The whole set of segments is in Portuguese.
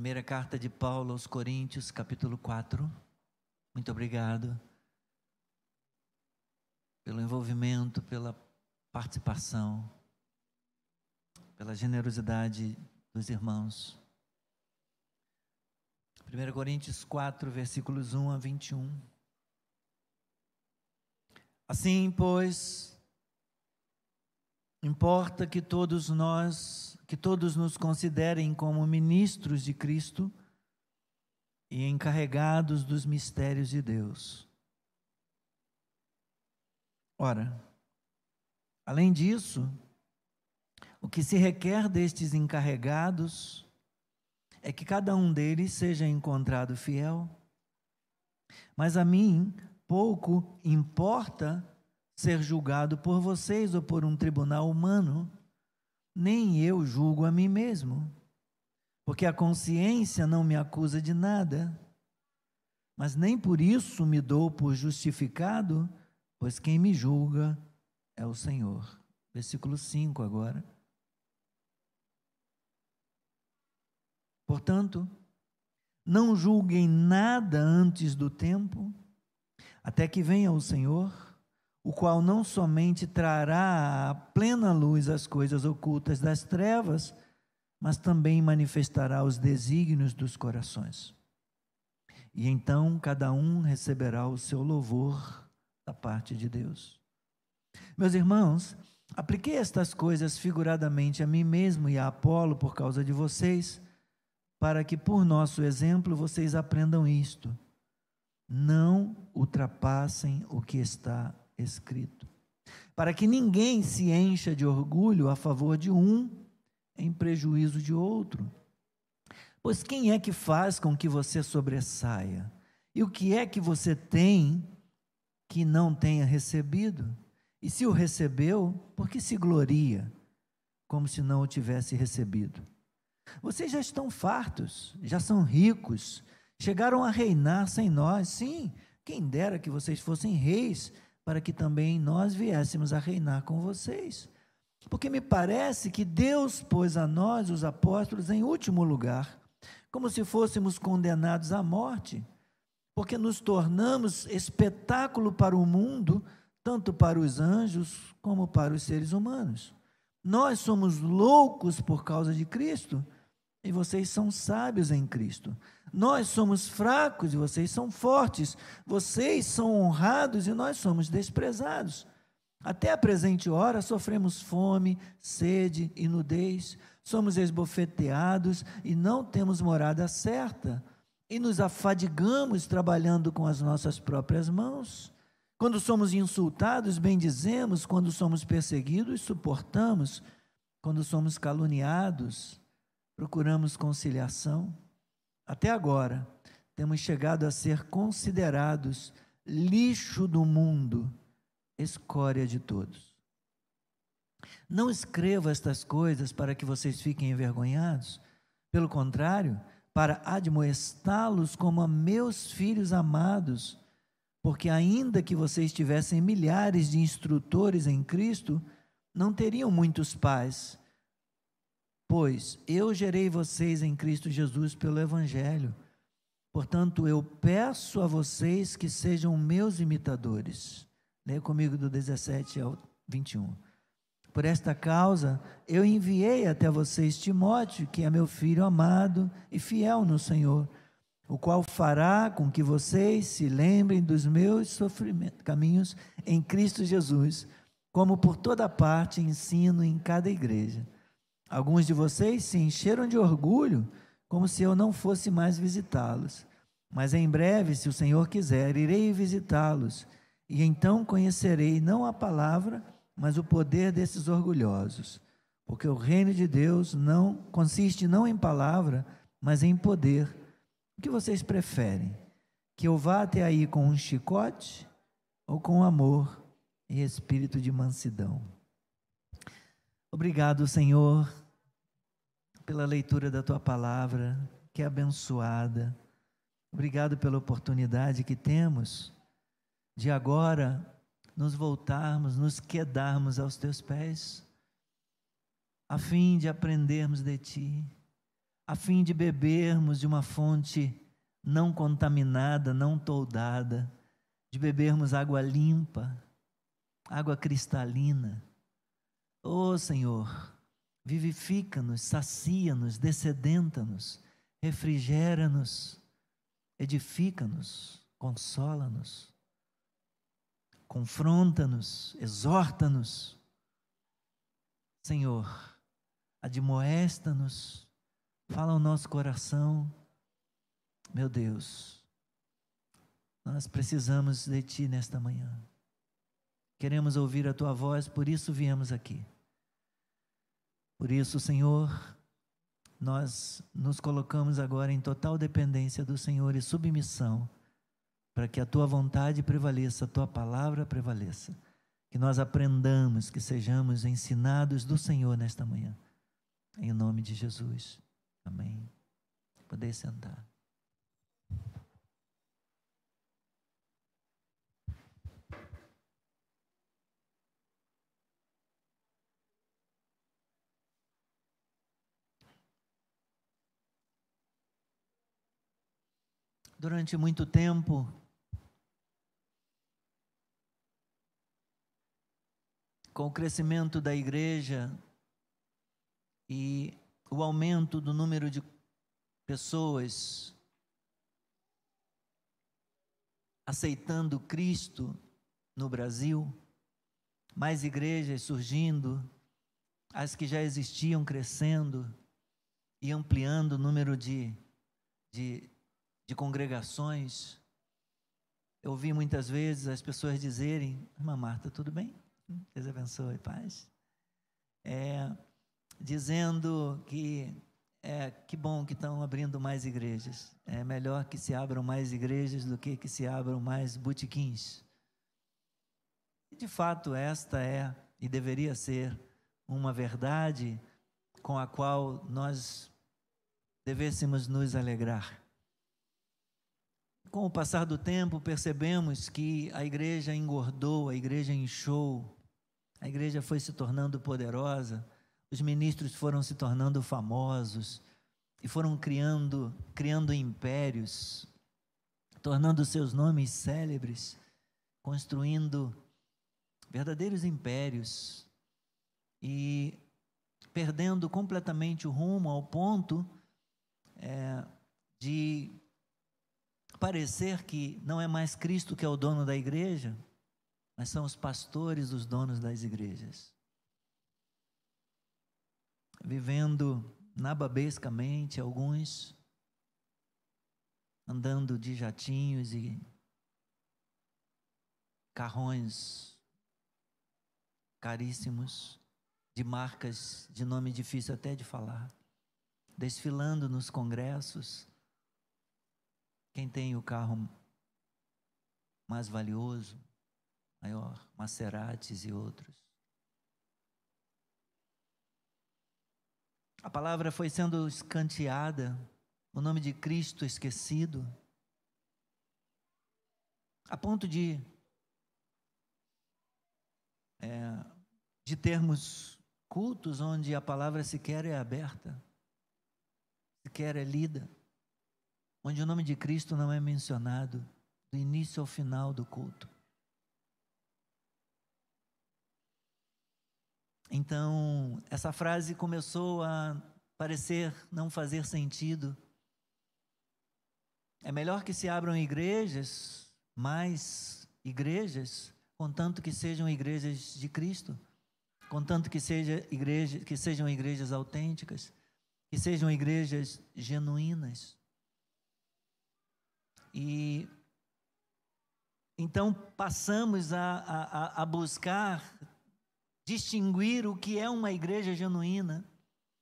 Primeira carta de Paulo aos Coríntios, capítulo 4. Muito obrigado pelo envolvimento, pela participação, pela generosidade dos irmãos. 1 Coríntios 4, versículos 1 a 21. Assim, pois, importa que todos nós que todos nos considerem como ministros de Cristo e encarregados dos mistérios de Deus. Ora, além disso, o que se requer destes encarregados é que cada um deles seja encontrado fiel. Mas a mim pouco importa ser julgado por vocês ou por um tribunal humano nem eu julgo a mim mesmo, porque a consciência não me acusa de nada, mas nem por isso me dou por justificado, pois quem me julga é o Senhor. Versículo 5 agora. Portanto, não julguem nada antes do tempo, até que venha o Senhor o qual não somente trará à plena luz as coisas ocultas das trevas, mas também manifestará os desígnios dos corações. E então cada um receberá o seu louvor da parte de Deus. Meus irmãos, apliquei estas coisas figuradamente a mim mesmo e a Apolo por causa de vocês, para que por nosso exemplo vocês aprendam isto. Não ultrapassem o que está escrito, para que ninguém se encha de orgulho a favor de um em prejuízo de outro. Pois quem é que faz com que você sobressaia? E o que é que você tem que não tenha recebido? E se o recebeu, por que se gloria, como se não o tivesse recebido? Vocês já estão fartos, já são ricos, chegaram a reinar sem nós. Sim, quem dera que vocês fossem reis para que também nós viéssemos a reinar com vocês. Porque me parece que Deus pôs a nós, os apóstolos, em último lugar, como se fôssemos condenados à morte, porque nos tornamos espetáculo para o mundo, tanto para os anjos como para os seres humanos. Nós somos loucos por causa de Cristo e vocês são sábios em Cristo. Nós somos fracos e vocês são fortes. Vocês são honrados e nós somos desprezados. Até a presente hora sofremos fome, sede e nudez. Somos esbofeteados e não temos morada certa. E nos afadigamos trabalhando com as nossas próprias mãos. Quando somos insultados, bendizemos. Quando somos perseguidos, suportamos. Quando somos caluniados, procuramos conciliação. Até agora, temos chegado a ser considerados lixo do mundo, escória de todos. Não escreva estas coisas para que vocês fiquem envergonhados, pelo contrário, para admoestá-los como a meus filhos amados, porque ainda que vocês tivessem milhares de instrutores em Cristo, não teriam muitos pais Pois eu gerei vocês em Cristo Jesus pelo Evangelho. Portanto, eu peço a vocês que sejam meus imitadores. Leia comigo do 17 ao 21. Por esta causa, eu enviei até vocês Timóteo, que é meu filho amado e fiel no Senhor, o qual fará com que vocês se lembrem dos meus caminhos em Cristo Jesus, como por toda parte ensino em cada igreja Alguns de vocês se encheram de orgulho, como se eu não fosse mais visitá-los. Mas em breve, se o Senhor quiser, irei visitá-los, e então conhecerei não a palavra, mas o poder desses orgulhosos. Porque o reino de Deus não consiste não em palavra, mas em poder. O que vocês preferem? Que eu vá até aí com um chicote ou com amor e espírito de mansidão? Obrigado, Senhor, pela leitura da tua palavra, que é abençoada. Obrigado pela oportunidade que temos de agora nos voltarmos, nos quedarmos aos teus pés, a fim de aprendermos de ti, a fim de bebermos de uma fonte não contaminada, não toldada, de bebermos água limpa, água cristalina. Ô oh, Senhor, vivifica-nos, sacia-nos, descedenta-nos, refrigera-nos, edifica-nos, consola-nos, confronta-nos, exorta-nos. Senhor, admoesta-nos, fala ao nosso coração. Meu Deus, nós precisamos de Ti nesta manhã. Queremos ouvir a Tua voz, por isso viemos aqui. Por isso, Senhor, nós nos colocamos agora em total dependência do Senhor e submissão, para que a tua vontade prevaleça, a tua palavra prevaleça. Que nós aprendamos, que sejamos ensinados do Senhor nesta manhã. Em nome de Jesus. Amém. Poder sentar. Durante muito tempo. Com o crescimento da igreja e o aumento do número de pessoas aceitando Cristo no Brasil, mais igrejas surgindo, as que já existiam crescendo e ampliando o número de, de de congregações, eu ouvi muitas vezes as pessoas dizerem: Irmã Marta, tudo bem? Deus abençoe, paz. É, dizendo que é que bom que estão abrindo mais igrejas. É melhor que se abram mais igrejas do que que se abram mais botequins. E de fato, esta é e deveria ser uma verdade com a qual nós devêssemos nos alegrar. Com o passar do tempo, percebemos que a igreja engordou, a igreja inchou, a igreja foi se tornando poderosa, os ministros foram se tornando famosos e foram criando, criando impérios, tornando seus nomes célebres, construindo verdadeiros impérios e perdendo completamente o rumo ao ponto é, de parecer que não é mais Cristo que é o dono da igreja, mas são os pastores os donos das igrejas. Vivendo nababescamente, alguns andando de jatinhos e carrões caríssimos, de marcas de nome difícil até de falar, desfilando nos congressos, quem tem o carro mais valioso, maior, Maseratis e outros. A palavra foi sendo escanteada, o nome de Cristo esquecido, a ponto de é, de termos cultos onde a palavra sequer é aberta, sequer é lida onde o nome de Cristo não é mencionado do início ao final do culto. Então, essa frase começou a parecer não fazer sentido. É melhor que se abram igrejas, mais igrejas, contanto que sejam igrejas de Cristo, contanto que, seja igreja, que sejam igrejas autênticas, que sejam igrejas genuínas. E então passamos a, a, a buscar distinguir o que é uma igreja genuína,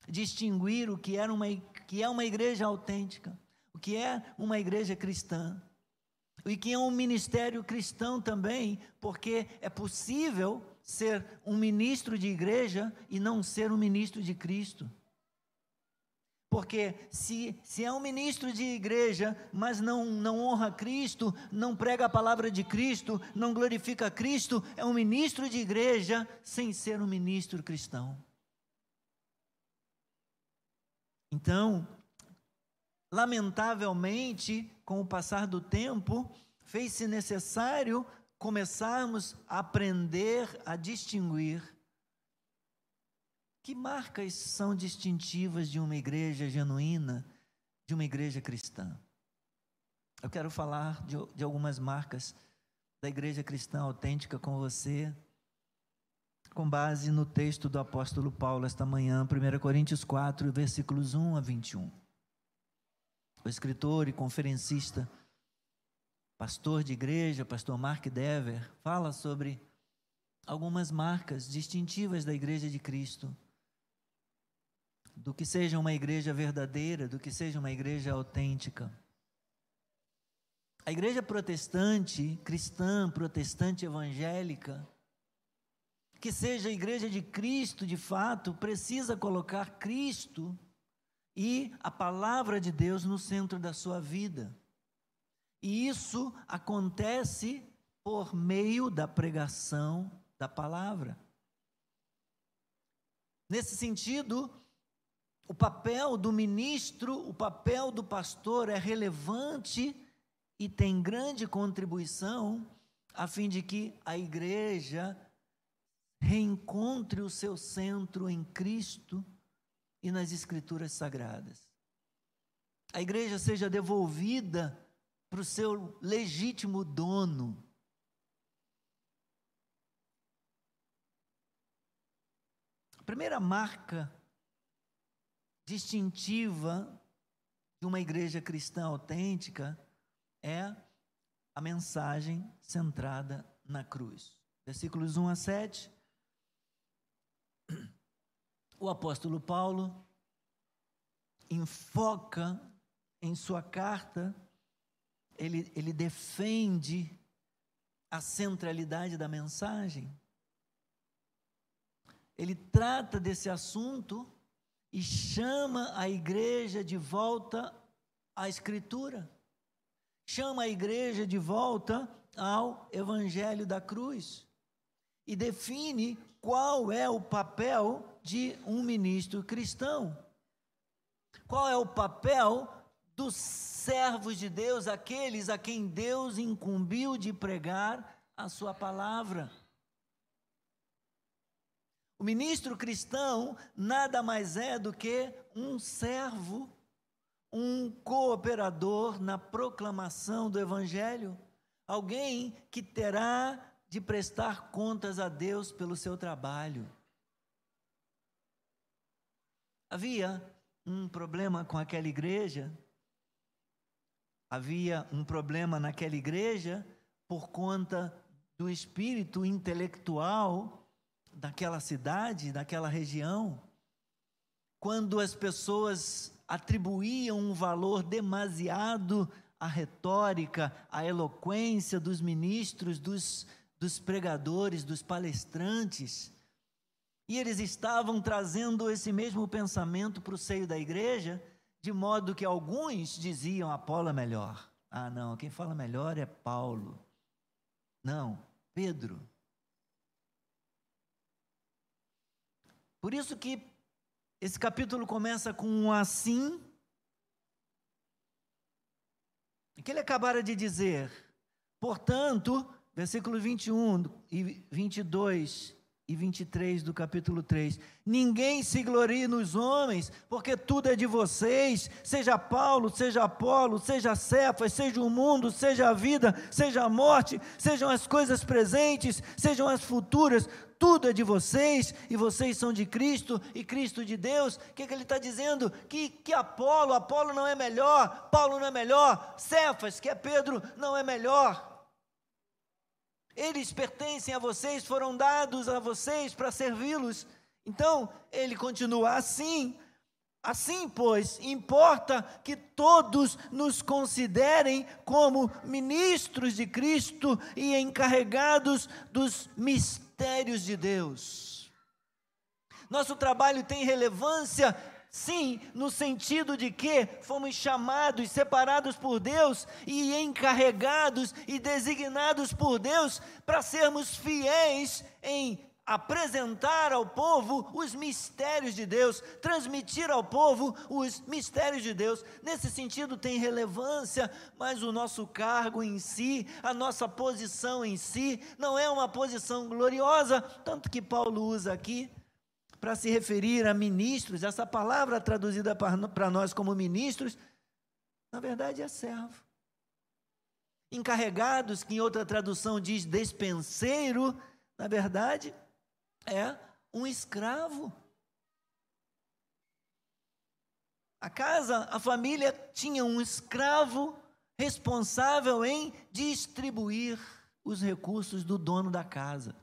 distinguir o que, era uma, que é uma igreja autêntica, o que é uma igreja cristã, e que é um ministério cristão também, porque é possível ser um ministro de igreja e não ser um ministro de Cristo. Porque se, se é um ministro de igreja, mas não, não honra Cristo, não prega a palavra de Cristo, não glorifica Cristo, é um ministro de igreja sem ser um ministro cristão. Então, lamentavelmente, com o passar do tempo, fez-se necessário começarmos a aprender a distinguir que marcas são distintivas de uma igreja genuína, de uma igreja cristã. Eu quero falar de, de algumas marcas da igreja cristã autêntica com você, com base no texto do apóstolo Paulo esta manhã, 1 Coríntios 4, versículos 1 a 21. O escritor e conferencista, pastor de igreja, pastor Mark Dever, fala sobre algumas marcas distintivas da igreja de Cristo, do que seja uma igreja verdadeira, do que seja uma igreja autêntica. A igreja protestante, cristã, protestante evangélica, que seja a igreja de Cristo de fato, precisa colocar Cristo e a palavra de Deus no centro da sua vida. E isso acontece por meio da pregação da palavra. Nesse sentido, o papel do ministro, o papel do pastor é relevante e tem grande contribuição a fim de que a igreja reencontre o seu centro em Cristo e nas Escrituras Sagradas. A igreja seja devolvida para o seu legítimo dono. A primeira marca distintiva de uma igreja cristã autêntica é a mensagem centrada na cruz. Versículos 1 a 7. O apóstolo Paulo enfoca em sua carta, ele, ele defende a centralidade da mensagem. Ele trata desse assunto e chama a igreja de volta à Escritura chama a igreja de volta ao evangelho da cruz e define qual é o papel de um ministro cristão. Qual é o papel dos servos de Deus, aqueles a quem Deus incumbiu de pregar a sua palavra. O ministro cristão nada mais é do que um servo um cooperador na proclamação do Evangelho, alguém que terá de prestar contas a Deus pelo seu trabalho. Havia um problema com aquela igreja, havia um problema naquela igreja por conta do espírito intelectual daquela cidade, daquela região. Quando as pessoas atribuíam um valor demasiado à retórica, à eloquência dos ministros, dos, dos pregadores, dos palestrantes. E eles estavam trazendo esse mesmo pensamento para o seio da igreja, de modo que alguns diziam: Apolo é melhor. Ah, não, quem fala melhor é Paulo. Não, Pedro. Por isso que esse capítulo começa com um assim. que ele acabara de dizer. Portanto, versículo 21 e 22 e 23 do capítulo 3. Ninguém se glorie nos homens, porque tudo é de vocês, seja Paulo, seja Apolo, seja Cefas, seja o mundo, seja a vida, seja a morte, sejam as coisas presentes, sejam as futuras, tudo é de vocês, e vocês são de Cristo, e Cristo de Deus. O que, que ele está dizendo? Que, que Apolo, Apolo não é melhor, Paulo não é melhor, Cefas, que é Pedro, não é melhor. Eles pertencem a vocês, foram dados a vocês para servi-los. Então, ele continua assim. Assim, pois, importa que todos nos considerem como ministros de Cristo e encarregados dos mistérios de Deus. Nosso trabalho tem relevância Sim, no sentido de que fomos chamados, separados por Deus e encarregados e designados por Deus para sermos fiéis em apresentar ao povo os mistérios de Deus, transmitir ao povo os mistérios de Deus. Nesse sentido tem relevância, mas o nosso cargo em si, a nossa posição em si, não é uma posição gloriosa, tanto que Paulo usa aqui para se referir a ministros, essa palavra traduzida para nós como ministros, na verdade é servo. Encarregados, que em outra tradução diz despenseiro, na verdade é um escravo. A casa, a família tinha um escravo responsável em distribuir os recursos do dono da casa,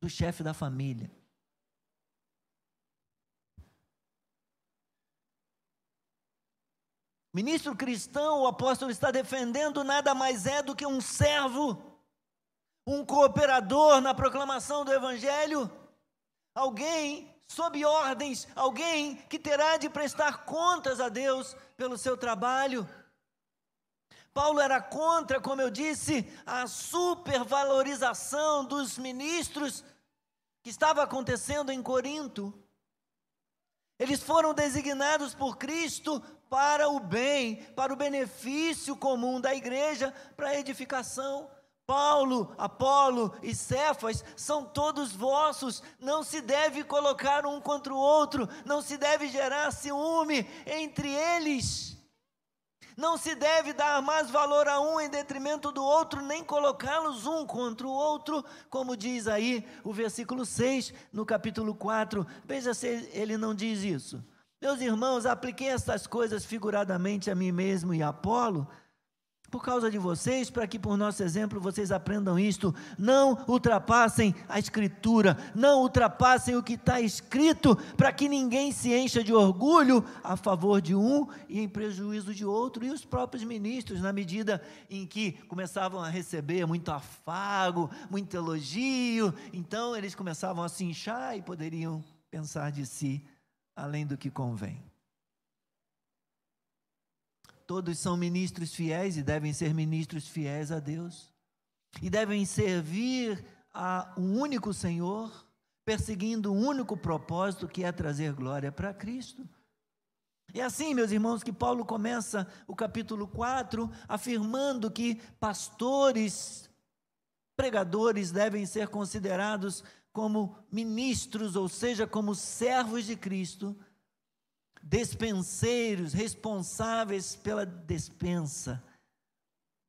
do chefe da família. Ministro cristão, o apóstolo está defendendo nada mais é do que um servo, um cooperador na proclamação do evangelho alguém sob ordens, alguém que terá de prestar contas a Deus pelo seu trabalho. Paulo era contra, como eu disse, a supervalorização dos ministros que estava acontecendo em Corinto. Eles foram designados por Cristo para o bem, para o benefício comum da igreja, para a edificação. Paulo, Apolo e Cefas são todos vossos, não se deve colocar um contra o outro, não se deve gerar ciúme entre eles, não se deve dar mais valor a um em detrimento do outro, nem colocá-los um contra o outro, como diz aí o versículo 6 no capítulo 4. Veja se ele não diz isso. Meus irmãos, apliquei estas coisas figuradamente a mim mesmo e a Apolo por causa de vocês, para que por nosso exemplo vocês aprendam isto. Não ultrapassem a Escritura, não ultrapassem o que está escrito, para que ninguém se encha de orgulho a favor de um e em prejuízo de outro. E os próprios ministros, na medida em que começavam a receber muito afago, muito elogio, então eles começavam a se inchar e poderiam pensar de si além do que convém. Todos são ministros fiéis e devem ser ministros fiéis a Deus. E devem servir a um único Senhor, perseguindo um único propósito que é trazer glória para Cristo. É assim, meus irmãos, que Paulo começa o capítulo 4 afirmando que pastores, pregadores devem ser considerados como ministros, ou seja, como servos de Cristo, despenseiros, responsáveis pela despensa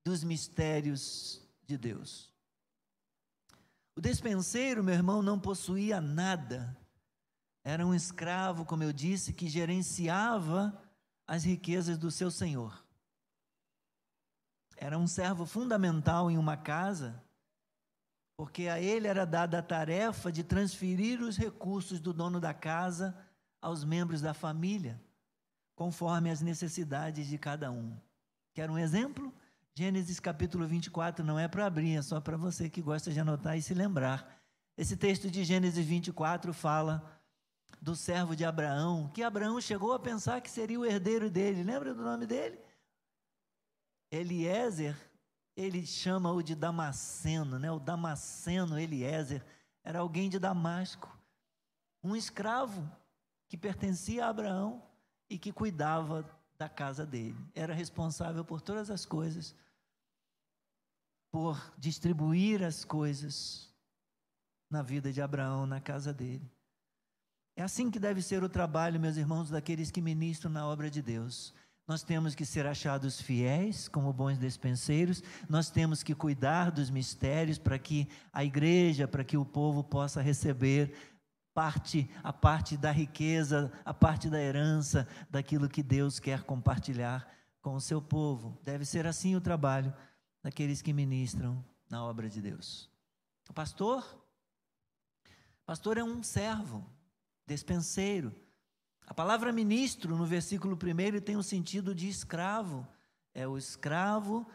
dos mistérios de Deus. O despenseiro, meu irmão, não possuía nada. Era um escravo, como eu disse, que gerenciava as riquezas do seu senhor. Era um servo fundamental em uma casa, porque a ele era dada a tarefa de transferir os recursos do dono da casa aos membros da família, conforme as necessidades de cada um. Quer um exemplo? Gênesis capítulo 24 não é para abrir, é só para você que gosta de anotar e se lembrar. Esse texto de Gênesis 24 fala do servo de Abraão, que Abraão chegou a pensar que seria o herdeiro dele. Lembra do nome dele? Eliezer, ele chama-o de Damasceno, né? O Damasceno Eliezer era alguém de Damasco, um escravo que pertencia a Abraão e que cuidava da casa dele. Era responsável por todas as coisas, por distribuir as coisas na vida de Abraão, na casa dele. É assim que deve ser o trabalho, meus irmãos, daqueles que ministram na obra de Deus. Nós temos que ser achados fiéis, como bons despenseiros, nós temos que cuidar dos mistérios para que a igreja, para que o povo possa receber parte, a parte da riqueza, a parte da herança, daquilo que Deus quer compartilhar com o seu povo. Deve ser assim o trabalho daqueles que ministram na obra de Deus. O pastor, pastor é um servo, despenseiro. A palavra ministro no versículo primeiro tem o sentido de escravo. É o escravo,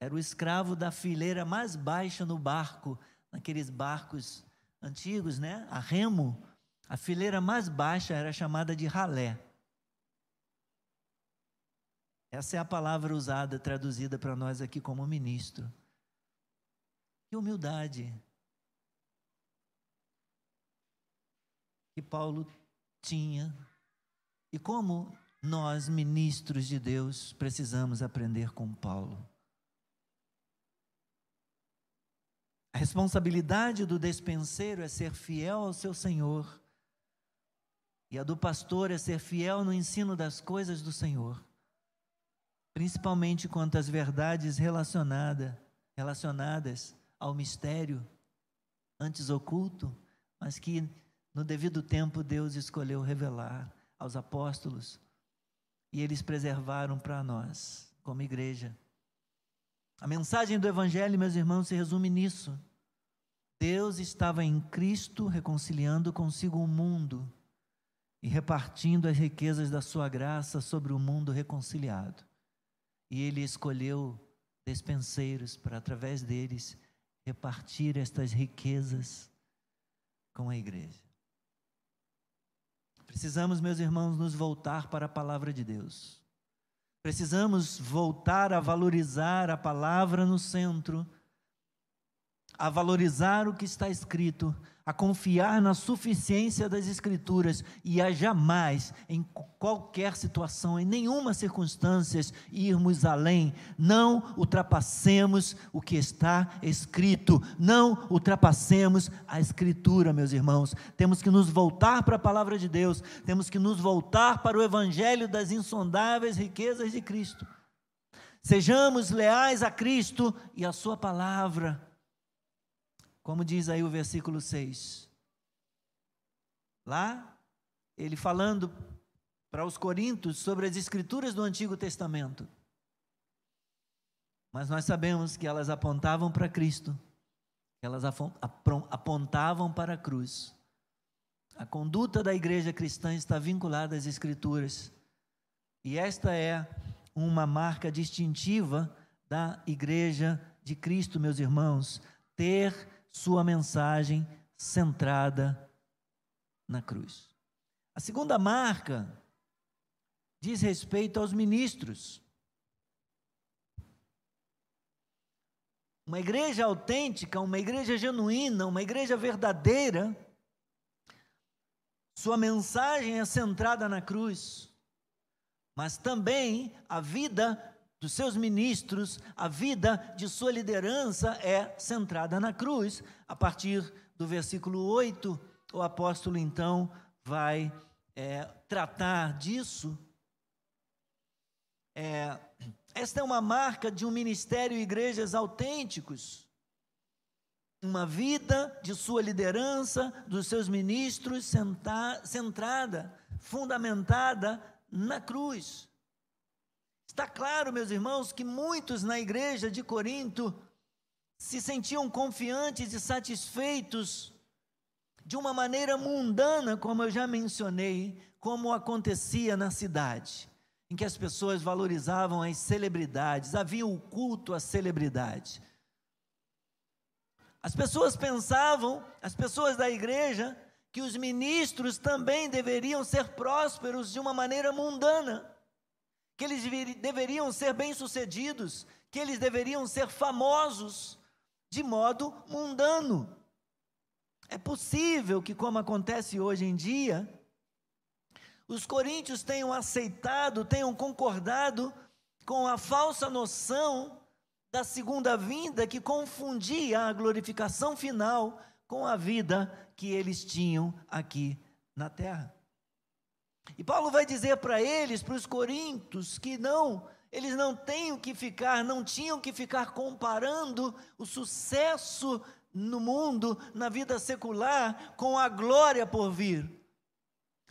era o escravo da fileira mais baixa no barco, naqueles barcos antigos, né? A remo, a fileira mais baixa era chamada de ralé. Essa é a palavra usada, traduzida para nós aqui como ministro. Que humildade. que Paulo tinha e como nós, ministros de Deus, precisamos aprender com Paulo. A responsabilidade do despenseiro é ser fiel ao seu Senhor, e a do pastor é ser fiel no ensino das coisas do Senhor, principalmente quanto às verdades relacionada, relacionadas ao mistério, antes oculto, mas que no devido tempo Deus escolheu revelar aos apóstolos e eles preservaram para nós, como igreja. A mensagem do Evangelho, meus irmãos, se resume nisso. Deus estava em Cristo reconciliando consigo o mundo e repartindo as riquezas da sua graça sobre o mundo reconciliado. E ele escolheu despenseiros para, através deles, repartir estas riquezas com a igreja. Precisamos, meus irmãos, nos voltar para a palavra de Deus. Precisamos voltar a valorizar a palavra no centro, a valorizar o que está escrito, a confiar na suficiência das Escrituras e a jamais, em qualquer situação, em nenhuma circunstância, irmos além. Não ultrapassemos o que está escrito, não ultrapassemos a Escritura, meus irmãos. Temos que nos voltar para a palavra de Deus, temos que nos voltar para o Evangelho das insondáveis riquezas de Cristo. Sejamos leais a Cristo e a Sua palavra como diz aí o versículo 6. Lá, ele falando para os coríntios sobre as escrituras do Antigo Testamento. Mas nós sabemos que elas apontavam para Cristo, elas apontavam para a cruz. A conduta da igreja cristã está vinculada às Escrituras. E esta é uma marca distintiva da igreja de Cristo, meus irmãos, ter sua mensagem centrada na cruz. A segunda marca diz respeito aos ministros. Uma igreja autêntica, uma igreja genuína, uma igreja verdadeira, sua mensagem é centrada na cruz, mas também a vida dos seus ministros, a vida de sua liderança é centrada na cruz. A partir do versículo 8, o apóstolo então vai é, tratar disso. É, esta é uma marca de um ministério e igrejas autênticos. Uma vida de sua liderança, dos seus ministros, centrada, fundamentada na cruz. Está claro, meus irmãos, que muitos na igreja de Corinto se sentiam confiantes e satisfeitos de uma maneira mundana, como eu já mencionei, como acontecia na cidade, em que as pessoas valorizavam as celebridades, havia o culto à celebridade. As pessoas pensavam, as pessoas da igreja, que os ministros também deveriam ser prósperos de uma maneira mundana que eles deveriam ser bem-sucedidos, que eles deveriam ser famosos de modo mundano. É possível que, como acontece hoje em dia, os coríntios tenham aceitado, tenham concordado com a falsa noção da segunda vinda que confundia a glorificação final com a vida que eles tinham aqui na terra. E Paulo vai dizer para eles, para os coríntios, que não, eles não têm que ficar, não tinham que ficar comparando o sucesso no mundo, na vida secular, com a glória por vir.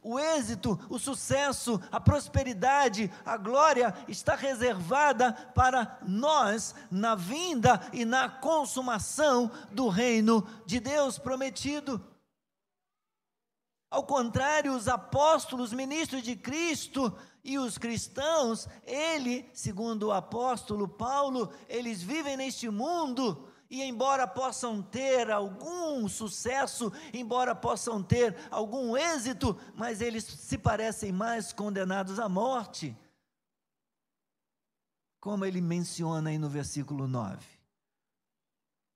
O êxito, o sucesso, a prosperidade, a glória está reservada para nós na vinda e na consumação do reino de Deus prometido. Ao contrário, os apóstolos, ministros de Cristo e os cristãos, ele, segundo o apóstolo Paulo, eles vivem neste mundo e, embora possam ter algum sucesso, embora possam ter algum êxito, mas eles se parecem mais condenados à morte. Como ele menciona aí no versículo 9.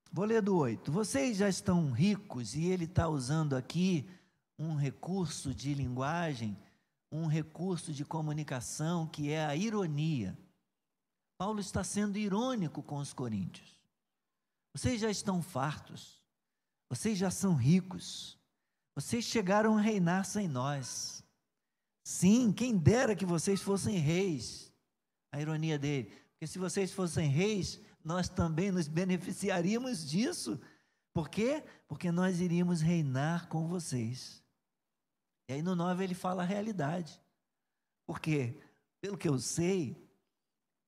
Vou ler do 8. Vocês já estão ricos, e ele está usando aqui um recurso de linguagem, um recurso de comunicação que é a ironia. Paulo está sendo irônico com os coríntios. Vocês já estão fartos, vocês já são ricos, vocês chegaram a reinar sem nós. Sim, quem dera que vocês fossem reis. A ironia dele, porque se vocês fossem reis, nós também nos beneficiaríamos disso. Por quê? Porque nós iríamos reinar com vocês. E aí no 9 ele fala a realidade. Porque, pelo que eu sei,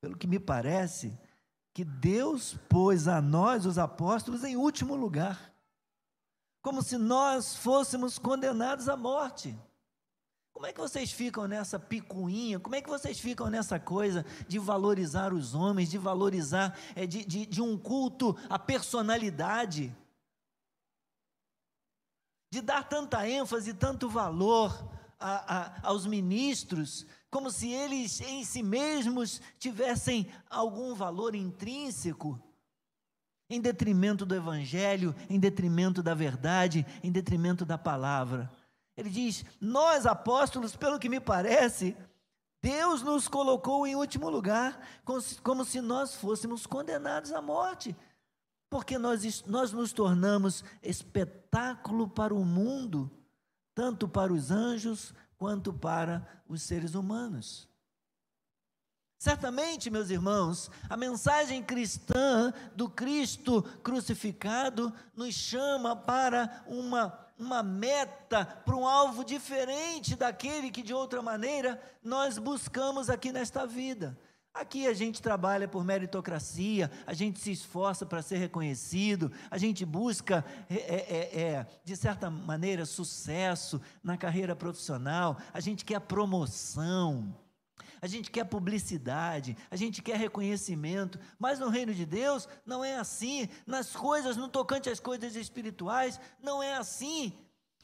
pelo que me parece, que Deus pôs a nós, os apóstolos, em último lugar. Como se nós fôssemos condenados à morte. Como é que vocês ficam nessa picuinha? Como é que vocês ficam nessa coisa de valorizar os homens, de valorizar, é, de, de, de um culto à personalidade? De dar tanta ênfase, tanto valor a, a, aos ministros, como se eles em si mesmos tivessem algum valor intrínseco, em detrimento do Evangelho, em detrimento da verdade, em detrimento da palavra. Ele diz: Nós apóstolos, pelo que me parece, Deus nos colocou em último lugar, como se nós fôssemos condenados à morte, porque nós, nós nos tornamos espetáculo para o mundo, tanto para os anjos quanto para os seres humanos. Certamente, meus irmãos, a mensagem cristã do Cristo crucificado nos chama para uma, uma meta, para um alvo diferente daquele que de outra maneira nós buscamos aqui nesta vida. Aqui a gente trabalha por meritocracia, a gente se esforça para ser reconhecido, a gente busca, é, é, é, de certa maneira, sucesso na carreira profissional, a gente quer promoção a gente quer publicidade, a gente quer reconhecimento, mas no reino de Deus não é assim, nas coisas, no tocante às coisas espirituais, não é assim.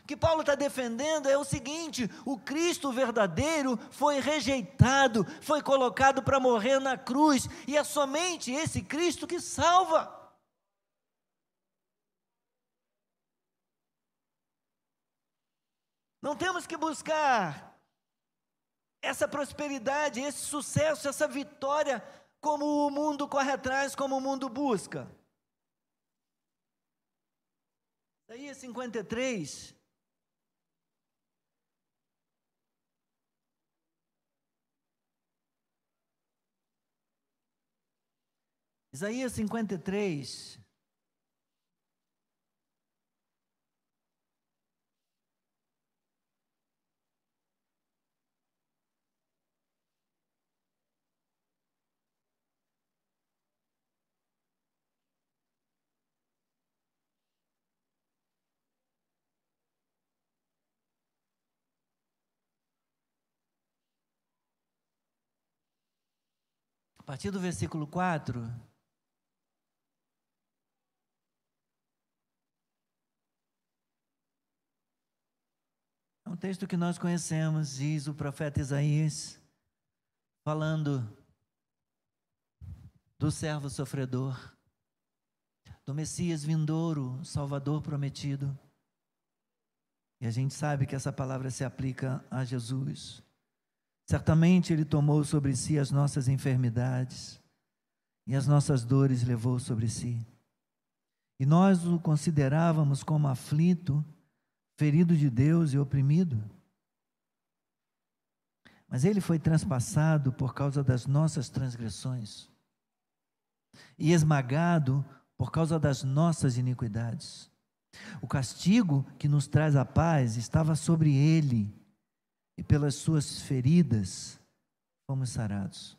O que Paulo está defendendo é o seguinte: o Cristo verdadeiro foi rejeitado, foi colocado para morrer na cruz, e é somente esse Cristo que salva. Não temos que buscar essa prosperidade, esse sucesso, essa vitória, como o mundo corre atrás, como o mundo busca. Isaías 53. Isaías 53, A partir do versículo 4. Texto que nós conhecemos, diz o profeta Isaías, falando do servo sofredor, do Messias vindouro, Salvador prometido. E a gente sabe que essa palavra se aplica a Jesus. Certamente Ele tomou sobre si as nossas enfermidades e as nossas dores levou sobre si. E nós o considerávamos como aflito, ferido de Deus e oprimido. Mas ele foi transpassado por causa das nossas transgressões e esmagado por causa das nossas iniquidades. O castigo que nos traz a paz estava sobre ele e pelas suas feridas fomos sarados.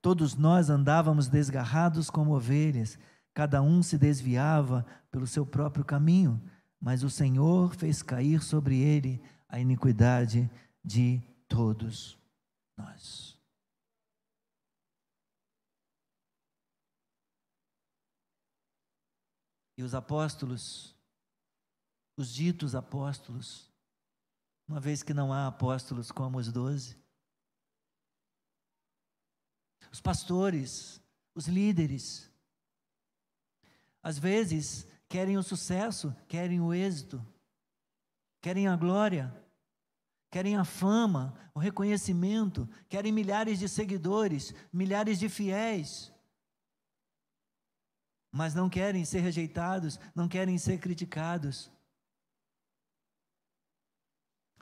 Todos nós andávamos desgarrados como ovelhas, cada um se desviava pelo seu próprio caminho, mas o Senhor fez cair sobre ele a iniquidade de todos nós. E os apóstolos, os ditos apóstolos, uma vez que não há apóstolos como os doze. Os pastores, os líderes, às vezes querem o sucesso, querem o êxito, querem a glória, querem a fama, o reconhecimento, querem milhares de seguidores, milhares de fiéis, mas não querem ser rejeitados, não querem ser criticados,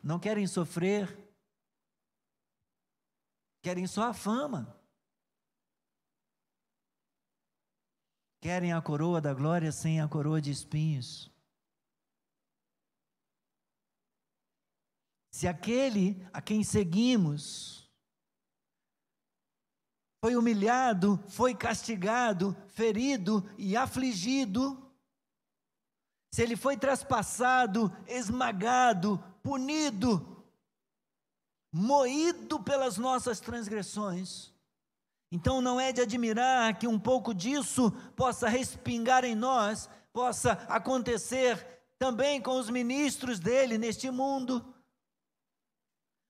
não querem sofrer, querem só a fama. Querem a coroa da glória sem a coroa de espinhos. Se aquele a quem seguimos foi humilhado, foi castigado, ferido e afligido, se ele foi traspassado, esmagado, punido, moído pelas nossas transgressões, então não é de admirar que um pouco disso possa respingar em nós, possa acontecer também com os ministros dele neste mundo.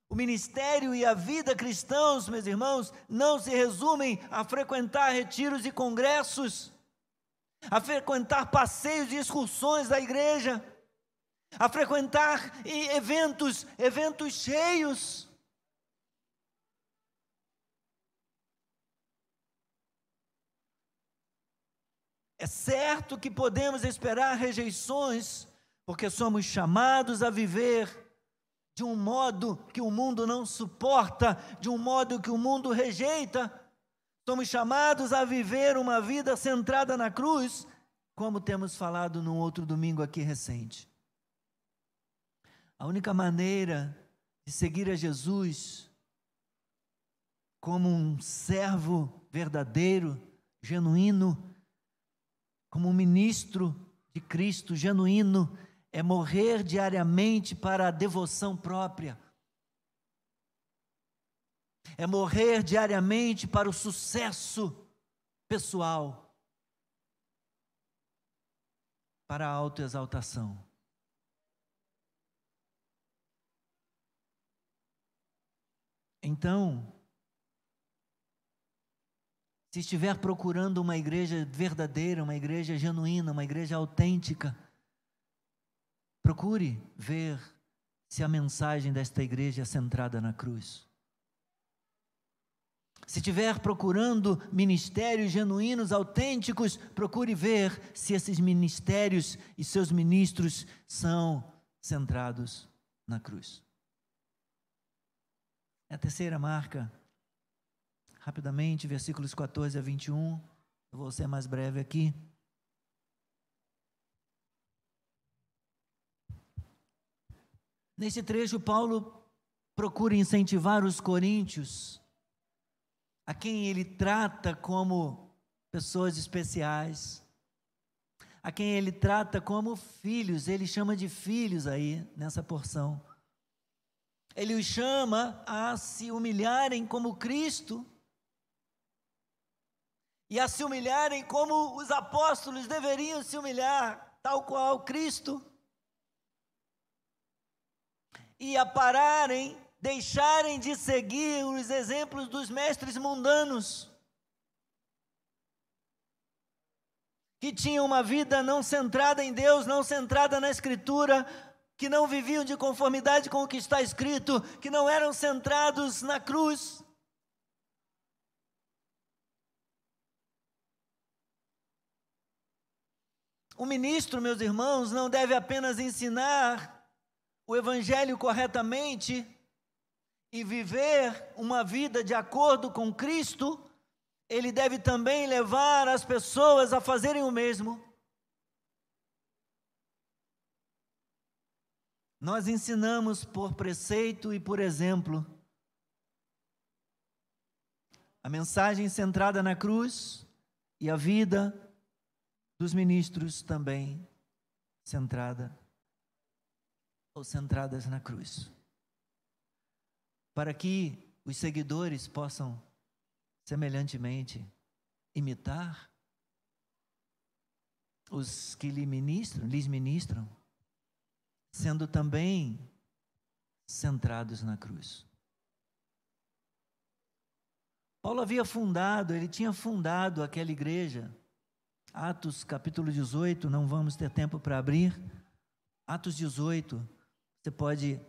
O ministério e a vida cristãos, meus irmãos, não se resumem a frequentar retiros e congressos, a frequentar passeios e excursões da igreja, a frequentar eventos, eventos cheios. É certo que podemos esperar rejeições, porque somos chamados a viver de um modo que o mundo não suporta, de um modo que o mundo rejeita. Somos chamados a viver uma vida centrada na cruz, como temos falado num outro domingo aqui recente. A única maneira de seguir a Jesus como um servo verdadeiro, genuíno, como ministro de Cristo genuíno, é morrer diariamente para a devoção própria. É morrer diariamente para o sucesso pessoal, para a autoexaltação. Então, se estiver procurando uma igreja verdadeira, uma igreja genuína, uma igreja autêntica, procure ver se a mensagem desta igreja é centrada na cruz. Se estiver procurando ministérios genuínos, autênticos, procure ver se esses ministérios e seus ministros são centrados na cruz. É a terceira marca rapidamente, versículos 14 a 21. Eu vou ser mais breve aqui. Nesse trecho, Paulo procura incentivar os coríntios, a quem ele trata como pessoas especiais, a quem ele trata como filhos, ele chama de filhos aí nessa porção. Ele os chama a se humilharem como Cristo e a se humilharem como os apóstolos deveriam se humilhar, tal qual Cristo, e a pararem, deixarem de seguir os exemplos dos mestres mundanos, que tinham uma vida não centrada em Deus, não centrada na Escritura, que não viviam de conformidade com o que está escrito, que não eram centrados na cruz. O ministro, meus irmãos, não deve apenas ensinar o evangelho corretamente e viver uma vida de acordo com Cristo, ele deve também levar as pessoas a fazerem o mesmo. Nós ensinamos por preceito e por exemplo. A mensagem centrada na cruz e a vida dos ministros também centrada ou centradas na cruz. Para que os seguidores possam semelhantemente imitar os que lhe ministram, lhes ministram, sendo também centrados na cruz. Paulo havia fundado, ele tinha fundado aquela igreja Atos capítulo 18, não vamos ter tempo para abrir. Atos 18, Você pode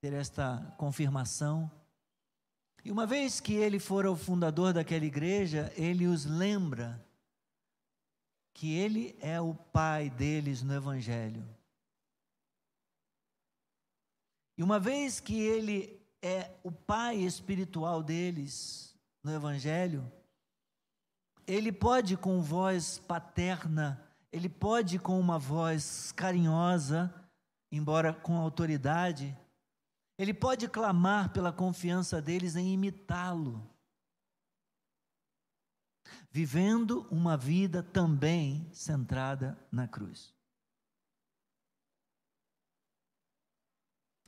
ter esta confirmação. E uma vez que ele for o fundador daquela igreja, ele os lembra que ele é o pai deles no Evangelho. E uma vez que ele é o pai espiritual deles no Evangelho, ele pode com voz paterna, ele pode com uma voz carinhosa, embora com autoridade, ele pode clamar pela confiança deles em imitá-lo, vivendo uma vida também centrada na cruz.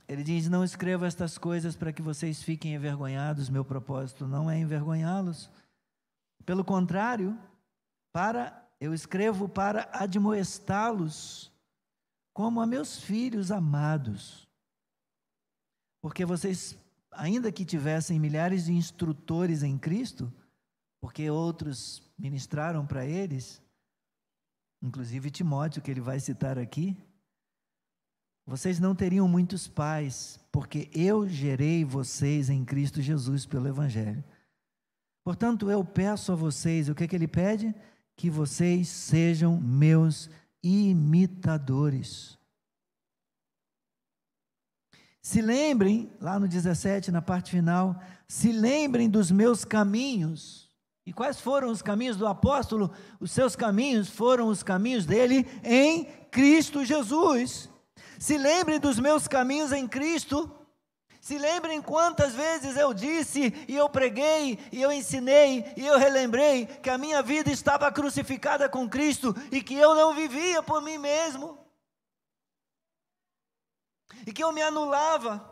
Ele diz: Não escrevo estas coisas para que vocês fiquem envergonhados, meu propósito não é envergonhá-los. Pelo contrário, para eu escrevo para admoestá-los como a meus filhos amados. Porque vocês, ainda que tivessem milhares de instrutores em Cristo, porque outros ministraram para eles, inclusive Timóteo, que ele vai citar aqui, vocês não teriam muitos pais, porque eu gerei vocês em Cristo Jesus pelo Evangelho. Portanto, eu peço a vocês, o que, é que ele pede? Que vocês sejam meus imitadores. Se lembrem, lá no 17, na parte final, se lembrem dos meus caminhos. E quais foram os caminhos do apóstolo? Os seus caminhos foram os caminhos dele em Cristo Jesus. Se lembrem dos meus caminhos em Cristo. Se lembrem quantas vezes eu disse, e eu preguei, e eu ensinei, e eu relembrei que a minha vida estava crucificada com Cristo e que eu não vivia por mim mesmo. E que eu me anulava.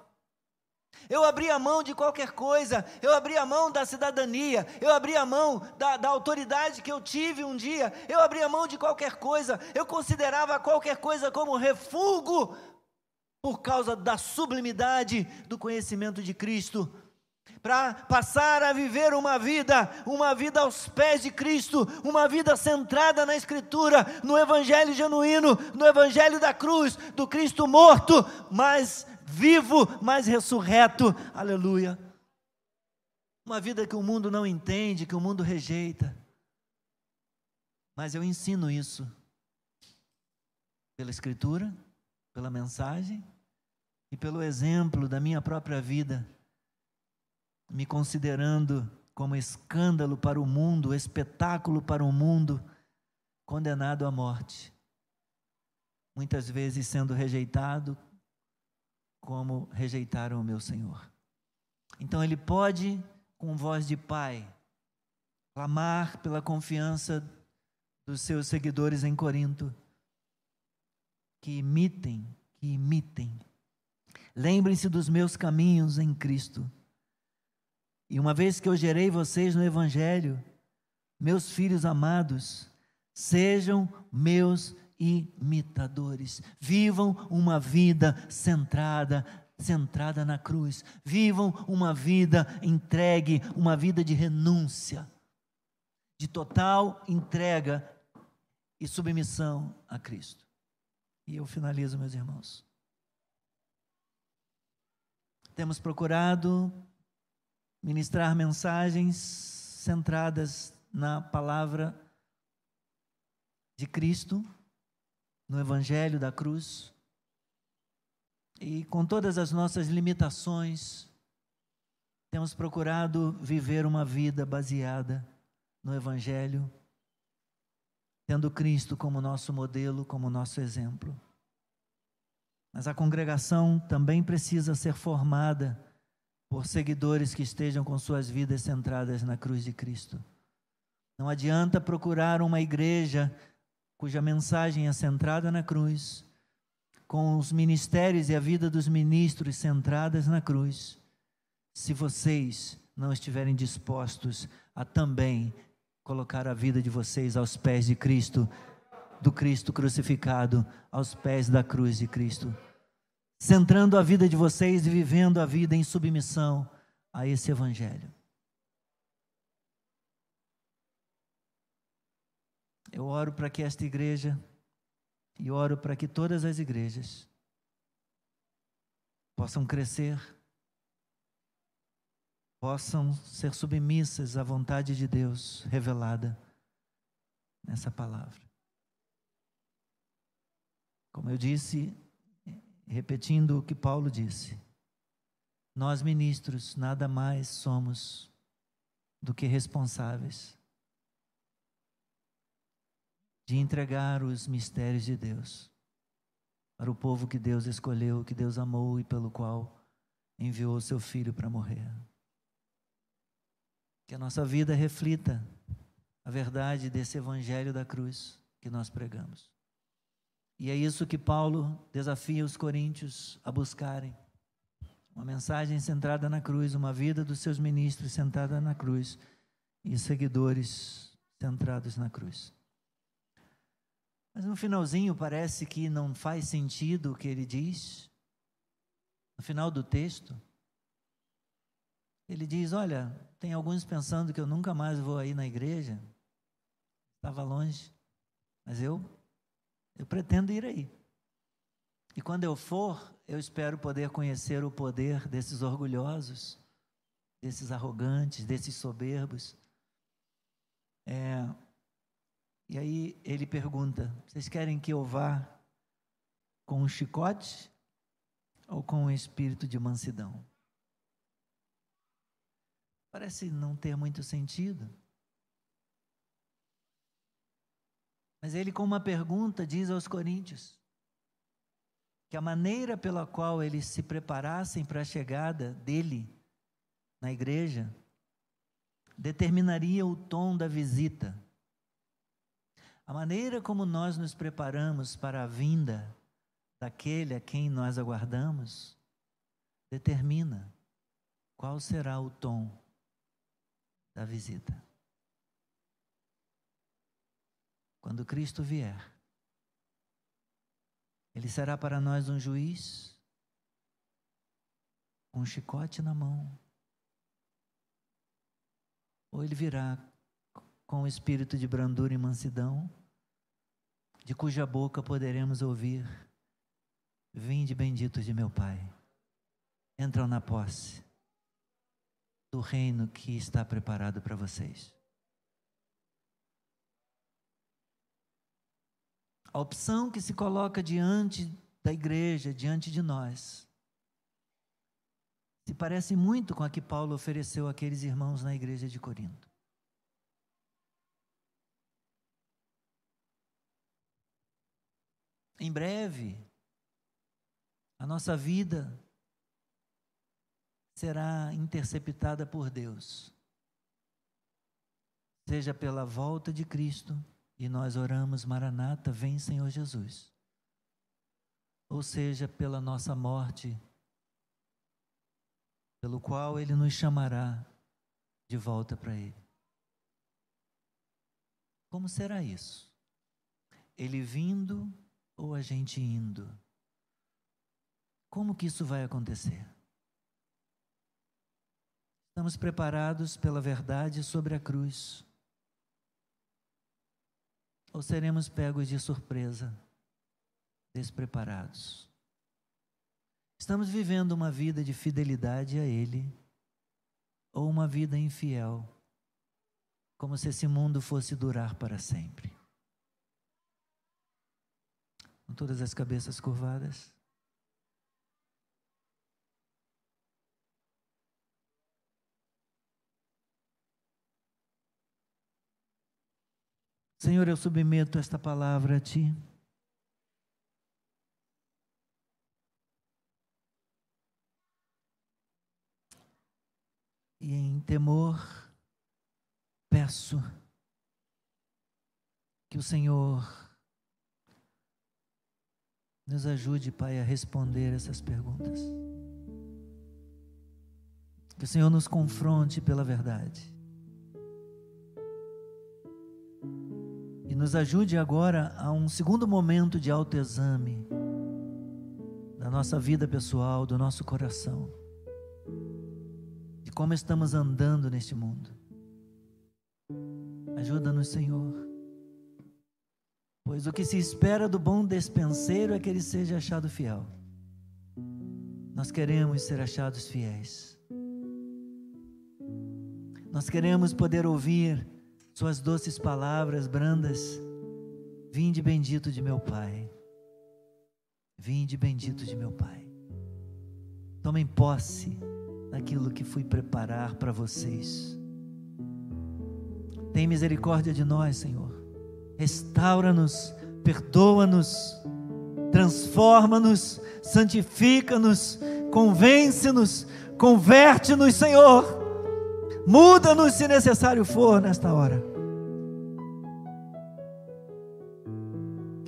Eu abria mão de qualquer coisa, eu abria mão da cidadania, eu abria mão da, da autoridade que eu tive um dia, eu abria mão de qualquer coisa, eu considerava qualquer coisa como refúgio por causa da sublimidade do conhecimento de Cristo para passar a viver uma vida, uma vida aos pés de Cristo, uma vida centrada na Escritura, no Evangelho genuíno, no Evangelho da cruz, do Cristo morto, mas vivo, mas ressurreto. Aleluia. Uma vida que o mundo não entende, que o mundo rejeita. Mas eu ensino isso pela Escritura, pela mensagem e pelo exemplo da minha própria vida me considerando como escândalo para o mundo, espetáculo para o mundo, condenado à morte. Muitas vezes sendo rejeitado, como rejeitaram o meu Senhor. Então ele pode, com voz de pai, clamar pela confiança dos seus seguidores em Corinto, que imitem, que imitem. Lembrem-se dos meus caminhos em Cristo e uma vez que eu gerei vocês no Evangelho, meus filhos amados, sejam meus imitadores. Vivam uma vida centrada, centrada na cruz. Vivam uma vida entregue, uma vida de renúncia, de total entrega e submissão a Cristo. E eu finalizo, meus irmãos. Temos procurado ministrar mensagens centradas na palavra de Cristo, no Evangelho da cruz. E com todas as nossas limitações, temos procurado viver uma vida baseada no Evangelho, tendo Cristo como nosso modelo, como nosso exemplo. Mas a congregação também precisa ser formada por seguidores que estejam com suas vidas centradas na cruz de Cristo. Não adianta procurar uma igreja cuja mensagem é centrada na cruz, com os ministérios e a vida dos ministros centradas na cruz, se vocês não estiverem dispostos a também colocar a vida de vocês aos pés de Cristo, do Cristo crucificado, aos pés da cruz de Cristo centrando a vida de vocês e vivendo a vida em submissão a esse Evangelho. Eu oro para que esta igreja, e oro para que todas as igrejas, possam crescer, possam ser submissas à vontade de Deus revelada nessa palavra. Como eu disse, repetindo o que Paulo disse, nós ministros nada mais somos do que responsáveis de entregar os mistérios de Deus para o povo que Deus escolheu, que Deus amou e pelo qual enviou seu filho para morrer. Que a nossa vida reflita a verdade desse evangelho da cruz que nós pregamos. E é isso que Paulo desafia os coríntios a buscarem. Uma mensagem centrada na cruz, uma vida dos seus ministros centrada na cruz e seguidores centrados na cruz. Mas no finalzinho parece que não faz sentido o que ele diz. No final do texto, ele diz: Olha, tem alguns pensando que eu nunca mais vou aí na igreja. Estava longe, mas eu, eu pretendo ir aí. E quando eu for, eu espero poder conhecer o poder desses orgulhosos, desses arrogantes, desses soberbos. É, e aí ele pergunta: vocês querem que eu vá com um chicote ou com um espírito de mansidão? Parece não ter muito sentido. Mas ele, com uma pergunta, diz aos coríntios que a maneira pela qual eles se preparassem para a chegada dele na igreja determinaria o tom da visita. A maneira como nós nos preparamos para a vinda daquele a quem nós aguardamos determina qual será o tom da visita. Quando Cristo vier, Ele será para nós um juiz, com um chicote na mão, ou Ele virá com o espírito de brandura e mansidão, de cuja boca poderemos ouvir: Vinde benditos de meu Pai, entram na posse do reino que está preparado para vocês. A opção que se coloca diante da igreja, diante de nós, se parece muito com a que Paulo ofereceu àqueles irmãos na igreja de Corinto. Em breve, a nossa vida será interceptada por Deus, seja pela volta de Cristo, e nós oramos, Maranata, vem Senhor Jesus, ou seja, pela nossa morte, pelo qual Ele nos chamará de volta para Ele. Como será isso? Ele vindo ou a gente indo? Como que isso vai acontecer? Estamos preparados pela verdade sobre a cruz? Ou seremos pegos de surpresa, despreparados? Estamos vivendo uma vida de fidelidade a Ele ou uma vida infiel, como se esse mundo fosse durar para sempre? com todas as cabeças curvadas. Senhor, eu submeto esta palavra a Ti. E em temor, peço que o Senhor nos ajude, Pai, a responder essas perguntas. Que o Senhor nos confronte pela verdade. Nos ajude agora a um segundo momento de autoexame da nossa vida pessoal, do nosso coração, de como estamos andando neste mundo. Ajuda-nos, Senhor Pois o que se espera do bom despenseiro é que ele seja achado fiel. Nós queremos ser achados fiéis. Nós queremos poder ouvir Suas doces palavras brandas. Vinde bendito de meu Pai. Vinde bendito de meu Pai. Tomem posse daquilo que fui preparar para vocês. Tem misericórdia de nós, Senhor. Restaura-nos, perdoa-nos, transforma-nos, santifica-nos, convence-nos, converte-nos, Senhor. Muda-nos se necessário for nesta hora.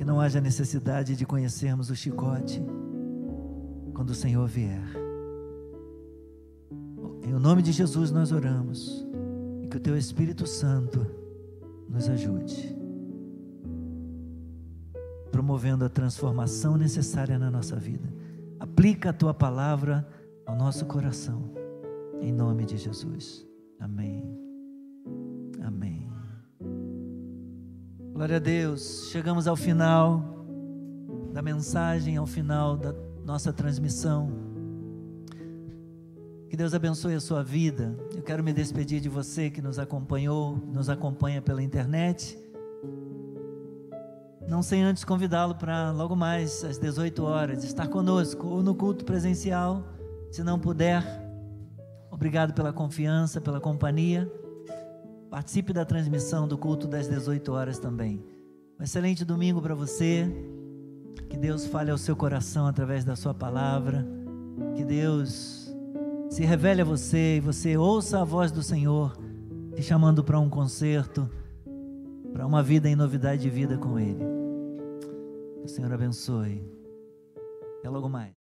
Que não haja necessidade de conhecermos o chicote quando o Senhor vier. Em nome de Jesus nós oramos e que o Teu Espírito Santo nos ajude, promovendo a transformação necessária na nossa vida. Aplica a Tua palavra ao nosso coração, em nome de Jesus. Amém. Glória a Deus. Chegamos ao final da mensagem, ao final da nossa transmissão. Que Deus abençoe a sua vida. Eu quero me despedir de você que nos acompanhou, nos acompanha pela internet. Não sem antes convidá-lo para logo mais às 18 horas estar conosco ou no culto presencial, se não puder. Obrigado pela confiança, pela companhia. Participe da transmissão do culto das 18 horas também. Um excelente domingo para você. Que Deus fale ao seu coração através da sua palavra. Que Deus se revele a você e você ouça a voz do Senhor te chamando para um concerto, para uma vida em novidade de vida com Ele. Que o Senhor abençoe. Até logo mais.